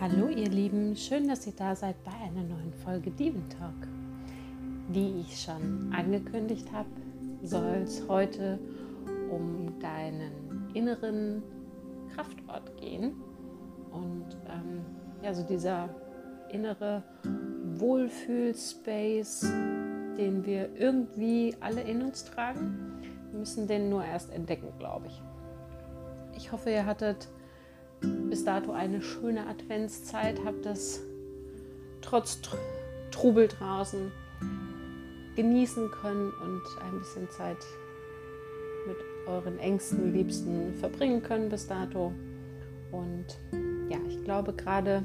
Hallo ihr Lieben, schön, dass ihr da seid bei einer neuen Folge Dieven Talk. Wie ich schon angekündigt habe, soll es heute um deinen inneren Kraftort gehen. Und ähm, ja, so dieser innere Wohlfühlspace, den wir irgendwie alle in uns tragen. Wir müssen den nur erst entdecken, glaube ich. Ich hoffe, ihr hattet bis dato eine schöne Adventszeit, habt es trotz Trubel draußen genießen können und ein bisschen Zeit mit euren engsten Liebsten verbringen können bis dato. Und ja, ich glaube gerade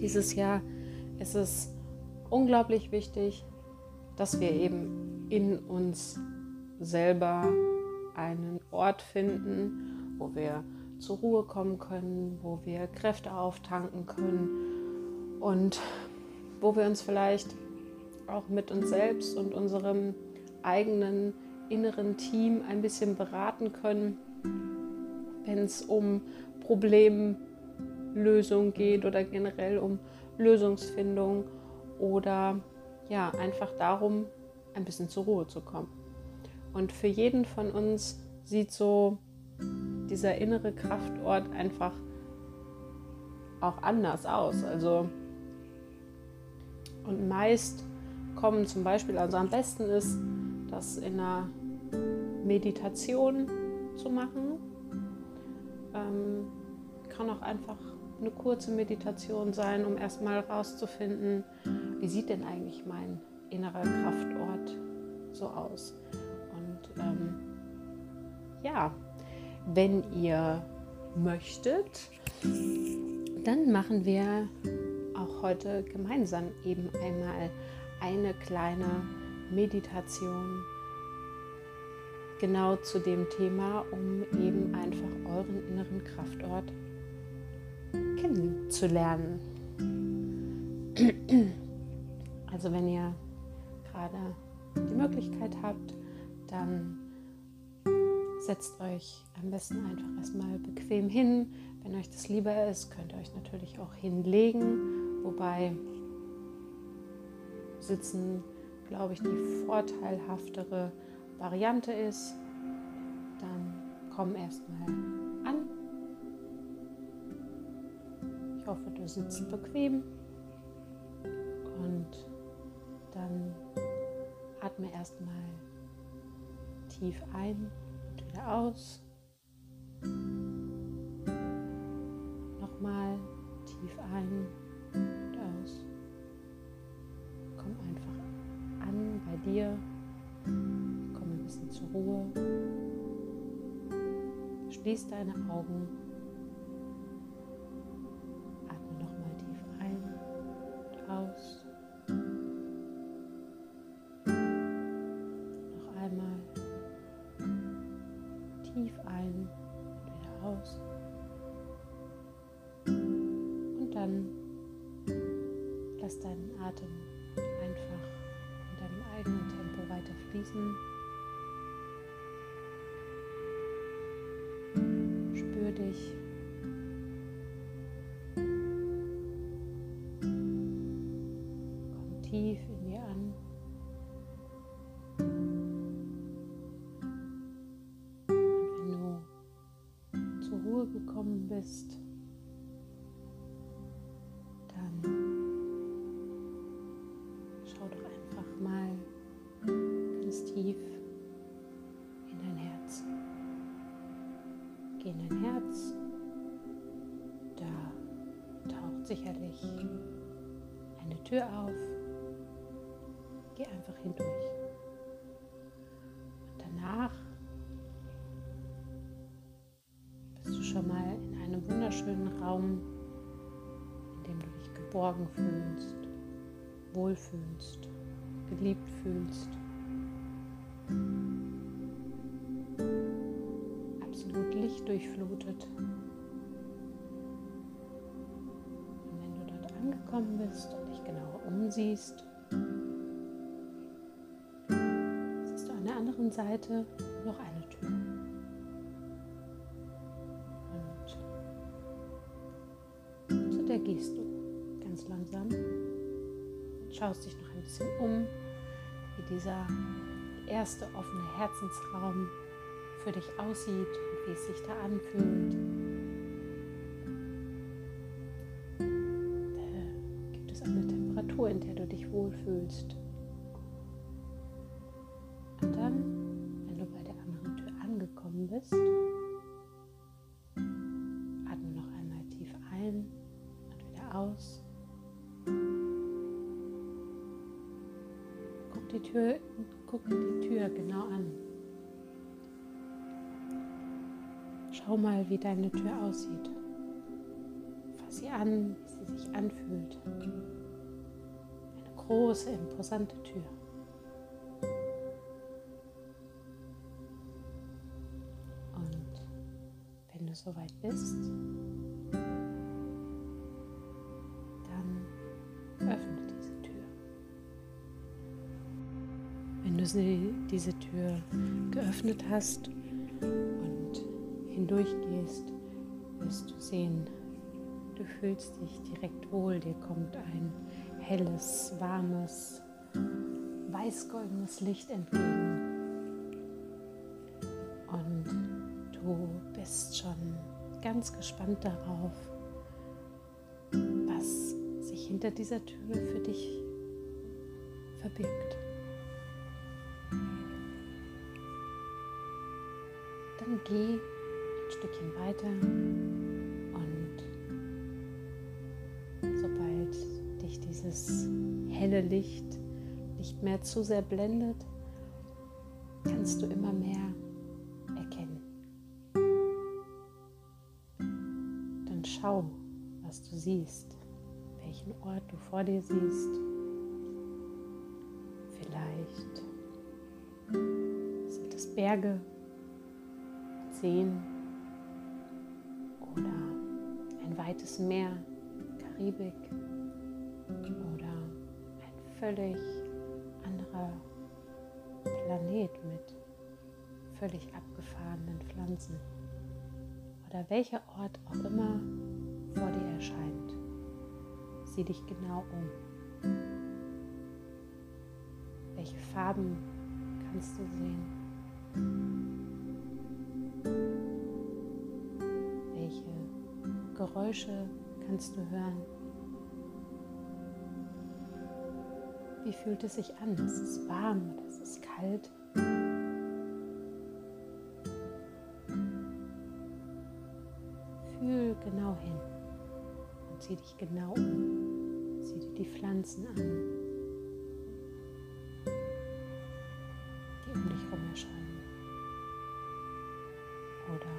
dieses Jahr ist es unglaublich wichtig, dass wir eben in uns selber einen Ort finden, wo wir zur Ruhe kommen können, wo wir Kräfte auftanken können und wo wir uns vielleicht auch mit uns selbst und unserem eigenen inneren Team ein bisschen beraten können, wenn es um Problemlösung geht oder generell um Lösungsfindung oder ja, einfach darum, ein bisschen zur Ruhe zu kommen. Und für jeden von uns sieht so dieser innere Kraftort einfach auch anders aus. Also und meist kommen zum Beispiel, also am besten ist, das in einer Meditation zu machen. Ähm, kann auch einfach eine kurze Meditation sein, um erstmal rauszufinden, wie sieht denn eigentlich mein innerer Kraftort so aus. Und ähm, ja, wenn ihr möchtet, dann machen wir auch heute gemeinsam eben einmal eine kleine Meditation genau zu dem Thema, um eben einfach euren inneren Kraftort kennenzulernen. Also wenn ihr gerade die Möglichkeit habt, dann setzt euch am besten einfach erstmal bequem hin. Wenn euch das lieber ist, könnt ihr euch natürlich auch hinlegen, wobei Sitzen, glaube ich, die vorteilhaftere Variante ist. Dann komm erstmal an. Ich hoffe, du sitzt bequem und dann atme erstmal tief ein wieder aus. Nochmal tief ein und aus. Komm einfach an bei dir. Komm ein bisschen zur Ruhe. Schließ deine Augen. Dich. Komm tief in dir an. Und wenn du zur Ruhe gekommen bist, Tür auf. Geh einfach hindurch. Und danach bist du schon mal in einem wunderschönen Raum, in dem du dich geborgen fühlst, wohlfühlst, geliebt fühlst. Absolut lichtdurchflutet. Und wenn du dort angekommen bist und genauer umsiehst, siehst du an der anderen Seite noch eine Tür. Und zu der gehst du ganz langsam, schaust dich noch ein bisschen um, wie dieser erste offene Herzensraum für dich aussieht und wie es sich da anfühlt. Wohlfühlst. Und dann, wenn du bei der anderen Tür angekommen bist, atme noch einmal tief ein und wieder aus. Guck die Tür, guck die Tür genau an. Schau mal, wie deine Tür aussieht. Fass sie an, wie sie sich anfühlt. Große, imposante Tür. soweit bist, dann öffne diese Tür. Wenn du sie, diese Tür geöffnet hast und hindurchgehst, wirst du sehen, du fühlst dich direkt wohl, dir kommt ein helles, warmes, weißgoldenes Licht entgegen. Du bist schon ganz gespannt darauf, was sich hinter dieser Tür für dich verbirgt. Dann geh ein Stückchen weiter dieses helle Licht nicht mehr zu sehr blendet, kannst du immer mehr Schau, was du siehst, welchen Ort du vor dir siehst. Vielleicht sind es Berge, Seen oder ein weites Meer, Karibik völlig anderer Planet mit völlig abgefahrenen Pflanzen oder welcher Ort auch immer vor dir erscheint. Sieh dich genau um. Welche Farben kannst du sehen? Welche Geräusche kannst du hören? Wie fühlt es sich an? Ist es warm oder ist es kalt? Fühl genau hin und sieh dich genau um. Sieh dir die Pflanzen an, die um dich herum erscheinen. Oder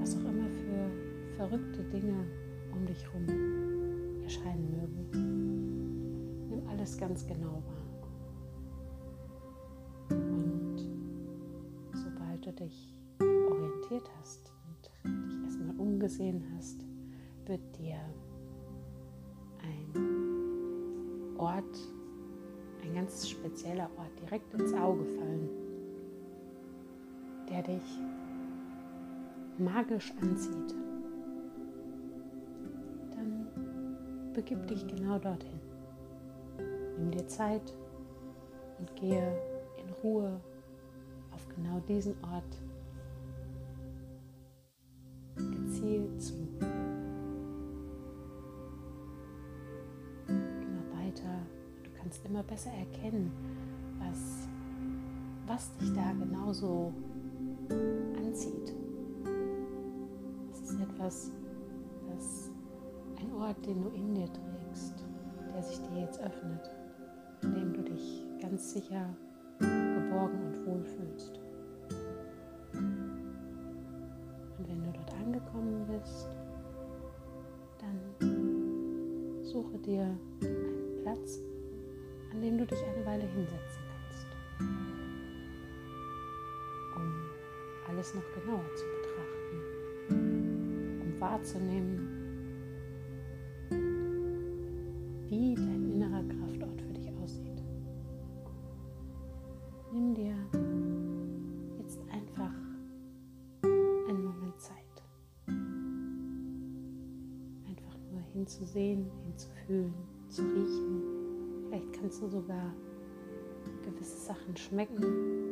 was auch immer für verrückte Dinge um dich herum erscheinen mögen. Alles ganz genau wahr. Und sobald du dich orientiert hast, umgesehen hast, wird dir ein Ort, ein ganz spezieller Ort direkt ins Auge fallen, der dich magisch anzieht. Dann begib dich genau dorthin. Nimm dir Zeit und gehe in Ruhe auf genau diesen Ort Ziel zu. Immer weiter. Du kannst immer besser erkennen, was, was dich da genauso anzieht. Es ist etwas, das ein Ort, den du in dir trägst, der sich dir jetzt öffnet, ganz sicher geborgen und wohl fühlst. angekommen bist, dann suche dir einen Platz, an dem du dich eine Weile hinsetzen kannst, um alles noch genauer zu betrachten, um wahrzunehmen, hinzusehen, hinzufühlen, zu riechen. Vielleicht kannst du sogar gewisse Sachen schmecken.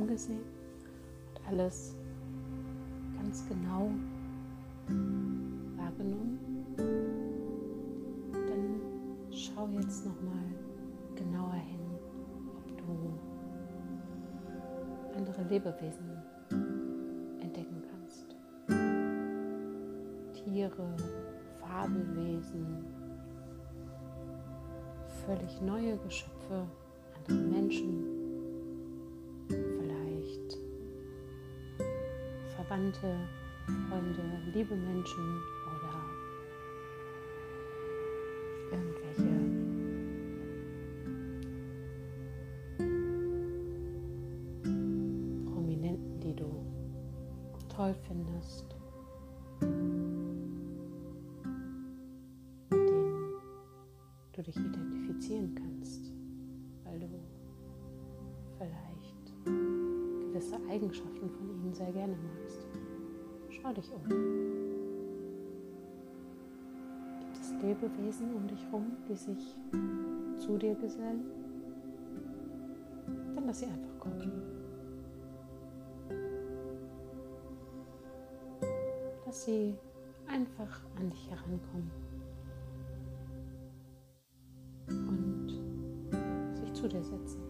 Umgesehen und alles ganz genau wahrgenommen. Dann schau jetzt noch mal genauer hin, ob du andere Lebewesen entdecken kannst. Tiere, Fabelwesen, völlig neue Geschöpfe andere Menschen, Verwandte, Freunde, liebe Menschen oder irgendwelche Prominenten, die du toll findest. Schau dich um. Gibt es Lebewesen um dich herum, die sich zu dir gesellen? Dann lass sie einfach kommen. Lass sie einfach an dich herankommen. zu dir setzen.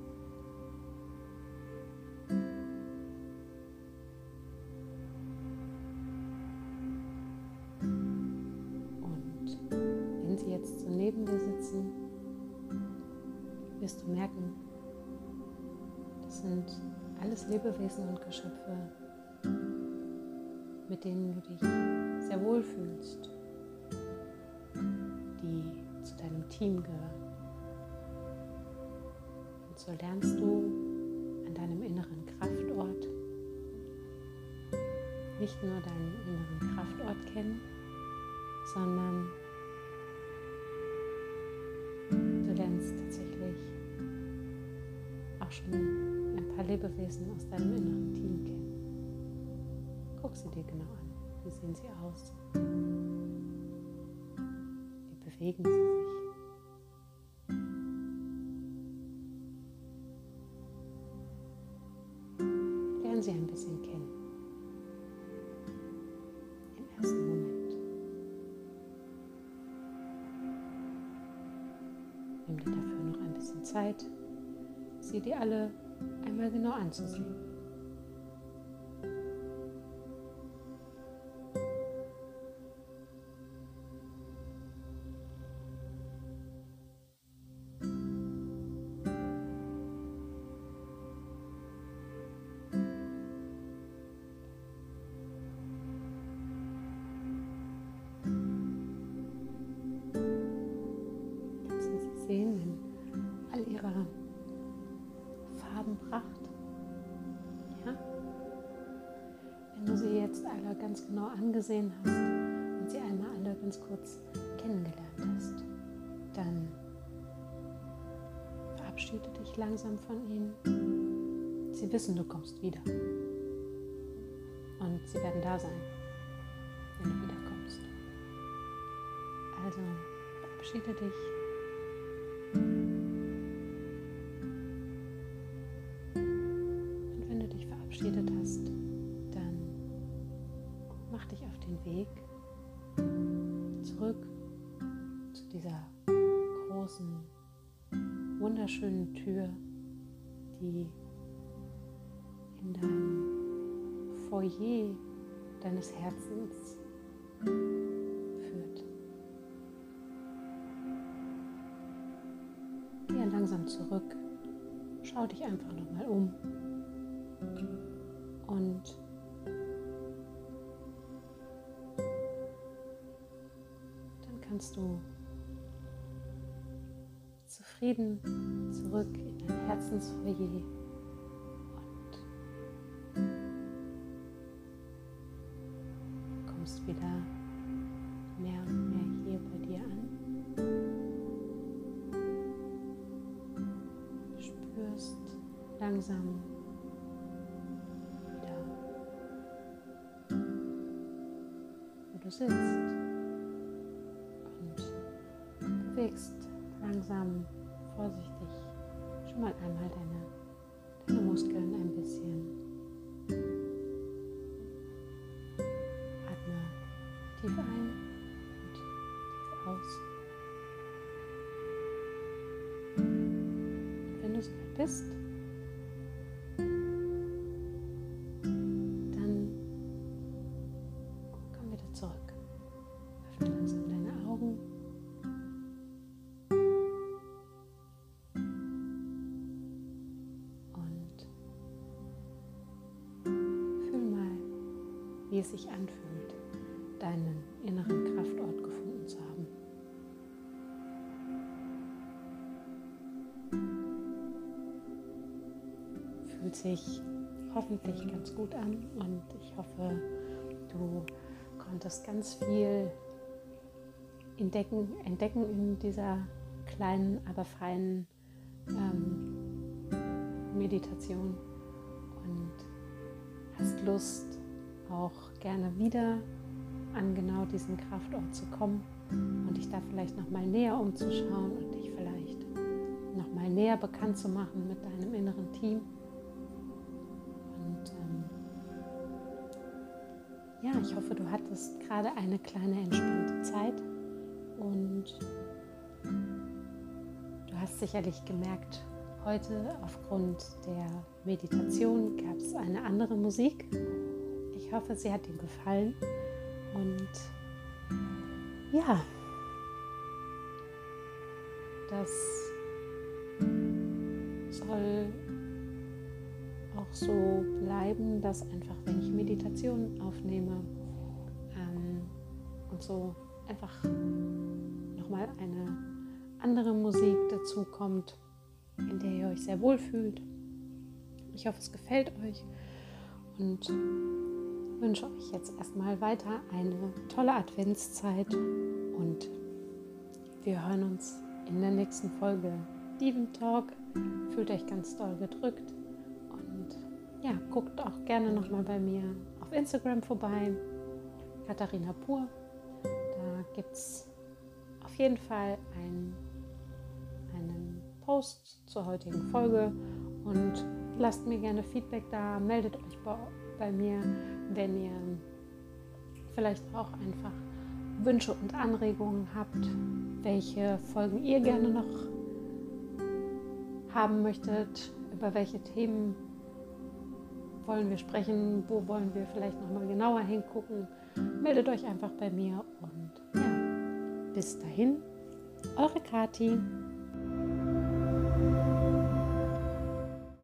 Wirst du merken, das sind alles Lebewesen und Geschöpfe, mit denen du dich sehr wohl fühlst, die zu deinem Team gehören. So lernst du an deinem inneren Kraftort nicht nur deinen inneren Kraftort kennen, sondern Lebewesen aus deinem inneren Team kennen. Guck sie dir genau an. Wie sehen sie aus? Wie bewegen sie sich? lernen sie ein bisschen kennen. Im ersten Moment. Nimm dir dafür noch ein bisschen Zeit, sie dir alle einmal genau anzusehen. Ganz genau angesehen hast und sie einmal alle ganz kurz kennengelernt hast, dann verabschiede dich langsam von ihnen. Sie wissen, du kommst wieder. Und sie werden da sein, wenn du wiederkommst. Also verabschiede dich. Und wenn du dich verabschiedet hast, den Weg zurück zu dieser großen, wunderschönen Tür, die in deinem Foyer deines Herzens führt. Gehe langsam zurück, schau dich einfach nochmal um und kannst du zufrieden zurück in dein Herzensfoyer kommst wieder mehr und mehr hier bei dir an. Du spürst langsam wieder, wo du sitzt bewegst langsam, vorsichtig schon mal einmal deine, deine Muskeln ein bisschen. Wie es sich anfühlt deinen inneren Kraftort gefunden zu haben. Fühlt sich hoffentlich ganz gut an und ich hoffe, du konntest ganz viel entdecken, entdecken in dieser kleinen, aber feinen ähm, Meditation und hast Lust auch gerne wieder an genau diesen Kraftort zu kommen und dich da vielleicht noch mal näher umzuschauen und dich vielleicht noch mal näher bekannt zu machen mit deinem inneren Team. Und ähm, ja, ich hoffe, du hattest gerade eine kleine entspannte Zeit und du hast sicherlich gemerkt, heute aufgrund der Meditation gab es eine andere Musik. Ich hoffe, sie hat dir gefallen. Und ja, das soll auch so bleiben, dass einfach, wenn ich Meditation aufnehme ähm, und so einfach nochmal eine andere Musik dazu kommt, in der ihr euch sehr wohl fühlt. Ich hoffe, es gefällt euch und wünsche euch jetzt erstmal weiter eine tolle Adventszeit und wir hören uns in der nächsten Folge. Diven Talk, fühlt euch ganz doll gedrückt und ja, guckt auch gerne nochmal bei mir auf Instagram vorbei, Katharina Pur. Da gibt es auf jeden Fall ein, einen Post zur heutigen Folge und lasst mir gerne Feedback da, meldet euch bei, bei mir wenn ihr vielleicht auch einfach Wünsche und Anregungen habt, welche Folgen ihr gerne noch haben möchtet, über welche Themen wollen wir sprechen, wo wollen wir vielleicht nochmal genauer hingucken, meldet euch einfach bei mir und ja, bis dahin, eure Kati.